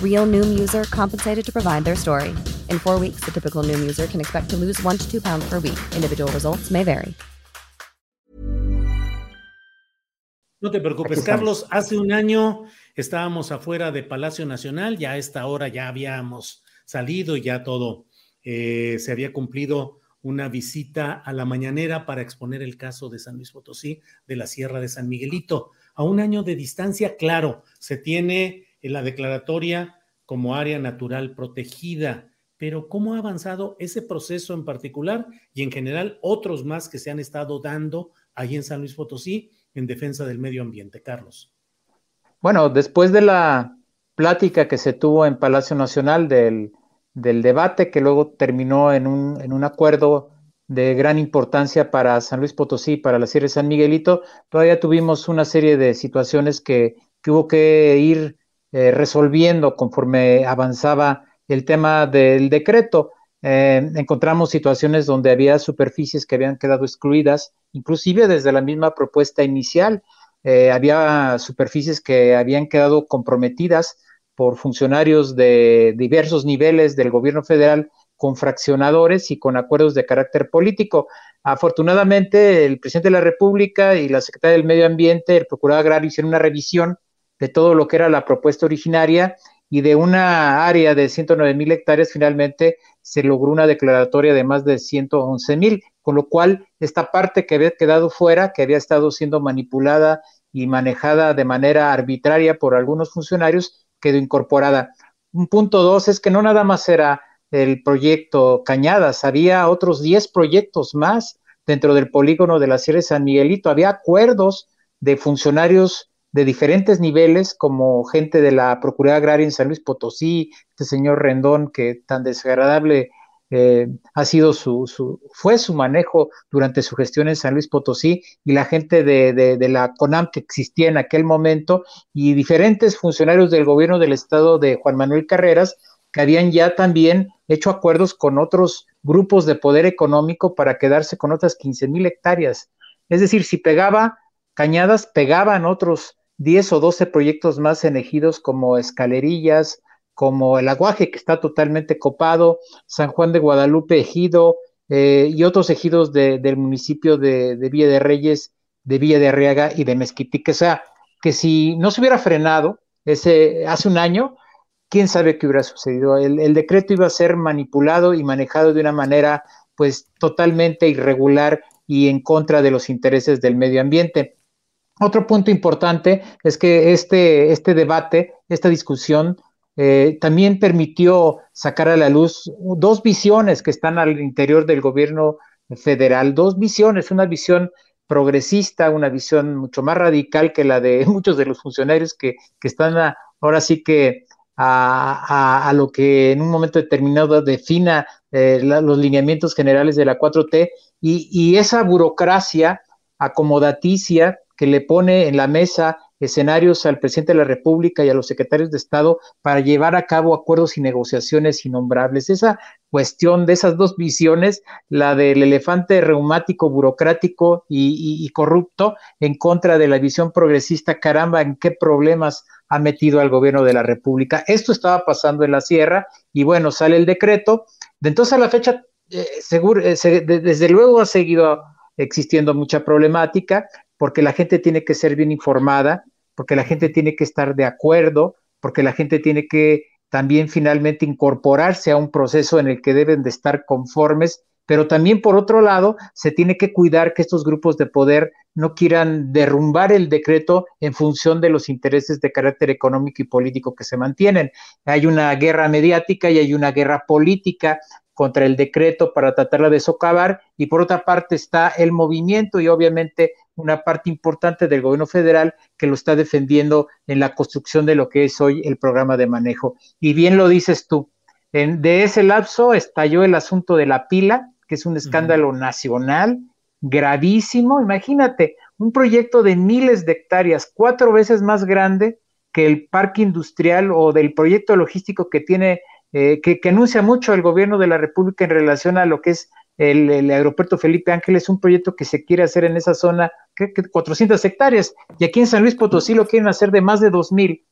Real Noom user compensated to provide their story. In four weeks, the typical Noom user can expect to lose one to two pounds per week. Individual results may vary. No te preocupes, Carlos. Hace un año estábamos afuera de Palacio Nacional. Ya a esta hora ya habíamos salido y ya todo eh, se había cumplido una visita a la mañanera para exponer el caso de San Luis Potosí de la Sierra de San Miguelito. A un año de distancia, claro, se tiene en la declaratoria como área natural protegida, pero ¿cómo ha avanzado ese proceso en particular y en general otros más que se han estado dando ahí en San Luis Potosí en defensa del medio ambiente, Carlos? Bueno, después de la plática que se tuvo en Palacio Nacional del, del debate, que luego terminó en un, en un acuerdo de gran importancia para San Luis Potosí, para la Sierra de San Miguelito, todavía tuvimos una serie de situaciones que, que hubo que ir eh, resolviendo conforme avanzaba el tema del decreto. Eh, encontramos situaciones donde había superficies que habían quedado excluidas, inclusive desde la misma propuesta inicial. Eh, había superficies que habían quedado comprometidas por funcionarios de diversos niveles del gobierno federal con fraccionadores y con acuerdos de carácter político. Afortunadamente, el presidente de la República y la secretaria del Medio Ambiente, el procurador agrario, hicieron una revisión de todo lo que era la propuesta originaria y de una área de 109 mil hectáreas finalmente se logró una declaratoria de más de 111 mil, con lo cual esta parte que había quedado fuera, que había estado siendo manipulada y manejada de manera arbitraria por algunos funcionarios, quedó incorporada. Un punto dos es que no nada más era el proyecto Cañadas, había otros 10 proyectos más dentro del polígono de la Sierra de San Miguelito, había acuerdos de funcionarios de diferentes niveles, como gente de la Procuraduría Agraria en San Luis Potosí, este señor Rendón, que tan desagradable eh, ha sido su, su, fue su manejo durante su gestión en San Luis Potosí, y la gente de, de, la CONAM que existía en aquel momento, y diferentes funcionarios del gobierno del estado de Juan Manuel Carreras, que habían ya también hecho acuerdos con otros grupos de poder económico para quedarse con otras 15 mil hectáreas. Es decir, si pegaba Cañadas, pegaban otros 10 o 12 proyectos más en ejidos como Escalerillas, como el Aguaje, que está totalmente copado, San Juan de Guadalupe, ejido, eh, y otros ejidos de, del municipio de, Villa de Reyes, de Villa de Arriaga y de Mezquitique. O sea, que si no se hubiera frenado ese, hace un año, quién sabe qué hubiera sucedido. El, el, decreto iba a ser manipulado y manejado de una manera pues totalmente irregular y en contra de los intereses del medio ambiente. Otro punto importante es que este, este debate, esta discusión, eh, también permitió sacar a la luz dos visiones que están al interior del gobierno federal, dos visiones, una visión progresista, una visión mucho más radical que la de muchos de los funcionarios que, que están ahora sí que a, a, a, lo que en un momento determinado defina eh, la, los lineamientos generales de la 4T y, y, esa burocracia acomodaticia que le pone en la mesa escenarios al presidente de la República y a los secretarios de Estado para llevar a cabo acuerdos y negociaciones innombrables. Esa cuestión de esas dos visiones, la del elefante reumático, burocrático y, corrupto, en contra de la visión progresista, caramba, en qué problemas ha metido al gobierno de la República. Esto estaba pasando en la sierra y bueno, sale el decreto. De entonces a la fecha, eh, seguro, eh, se, de, desde luego ha seguido existiendo mucha problemática porque la gente tiene que ser bien informada, porque la gente tiene que estar de acuerdo, porque la gente tiene que también finalmente incorporarse a un proceso en el que deben de estar conformes, pero también por otro lado se tiene que cuidar que estos grupos de poder no quieran derrumbar el decreto en función de los intereses de carácter económico y político que se mantienen. Hay una guerra mediática y hay una guerra política contra el decreto para tratarla de socavar y por otra parte está el movimiento y obviamente una parte importante del gobierno federal que lo está defendiendo en la construcción de lo que es hoy el programa de manejo. Y bien lo dices tú, en, de ese lapso estalló el asunto de la pila, que es un escándalo nacional gravísimo. Imagínate, un proyecto de miles de hectáreas, cuatro veces más grande que el parque industrial o del proyecto logístico que tiene, eh, que, anuncia mucho el gobierno de la República en relación a lo que es el, aeropuerto Felipe Ángeles, un proyecto que se quiere hacer en esa zona, que, 400 hectáreas, y aquí en San Luis Potosí lo quieren hacer de más de 2.000,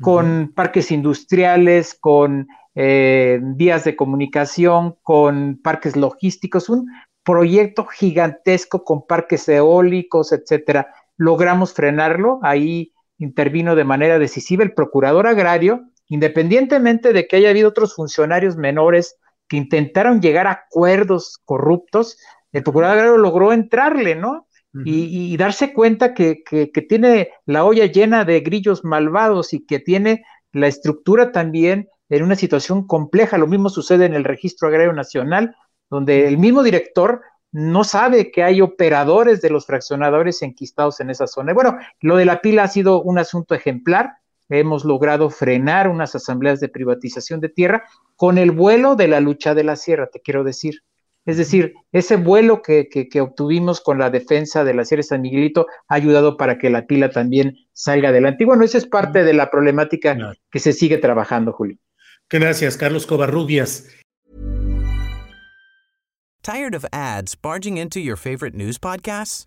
con parques industriales, con eh, vías de comunicación, con parques logísticos, un proyecto gigantesco con parques eólicos, etcétera. Logramos frenarlo, ahí intervino de manera decisiva el procurador agrario, independientemente de que haya habido otros funcionarios menores que intentaron llegar a acuerdos corruptos, el procurador agrario logró entrarle, ¿no? y, darse cuenta que, que, tiene la olla llena de grillos malvados y que tiene la estructura también en una situación compleja. Lo mismo sucede en el Registro Agrario Nacional, donde el mismo director no sabe que hay operadores de los fraccionadores enquistados en esa zona. bueno, lo de la pila ha sido un asunto ejemplar. Hemos logrado frenar unas asambleas de privatización de tierra con el vuelo de la lucha de la sierra, te quiero decir. Es decir, ese vuelo que, que, obtuvimos con la defensa de la Sierra de San Miguelito ha ayudado para que la pila también salga adelante. Y bueno, esa es parte de la problemática que se sigue trabajando, Julio. Gracias, Carlos Covarrubias. ¿Tired of ads barging into your favorite news podcasts?